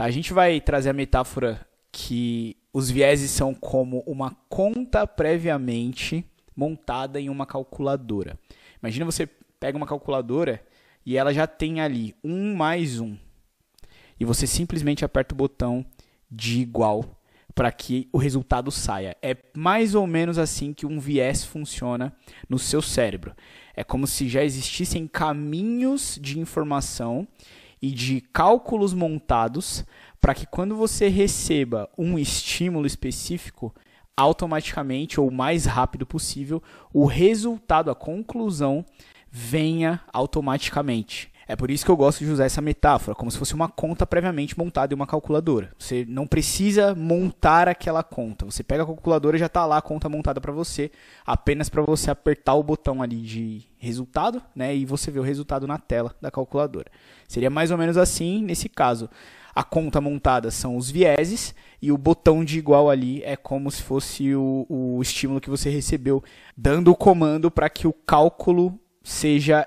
Tá? A gente vai trazer a metáfora que os vieses são como uma conta previamente montada em uma calculadora. Imagina você pega uma calculadora e ela já tem ali um mais um. E você simplesmente aperta o botão de igual para que o resultado saia. É mais ou menos assim que um viés funciona no seu cérebro. É como se já existissem caminhos de informação e de cálculos montados para que quando você receba um estímulo específico, automaticamente ou o mais rápido possível, o resultado, a conclusão venha automaticamente. É por isso que eu gosto de usar essa metáfora, como se fosse uma conta previamente montada em uma calculadora. Você não precisa montar aquela conta. Você pega a calculadora e já está lá a conta montada para você, apenas para você apertar o botão ali de resultado, né, e você vê o resultado na tela da calculadora. Seria mais ou menos assim nesse caso. A conta montada são os vieses e o botão de igual ali é como se fosse o, o estímulo que você recebeu, dando o comando para que o cálculo seja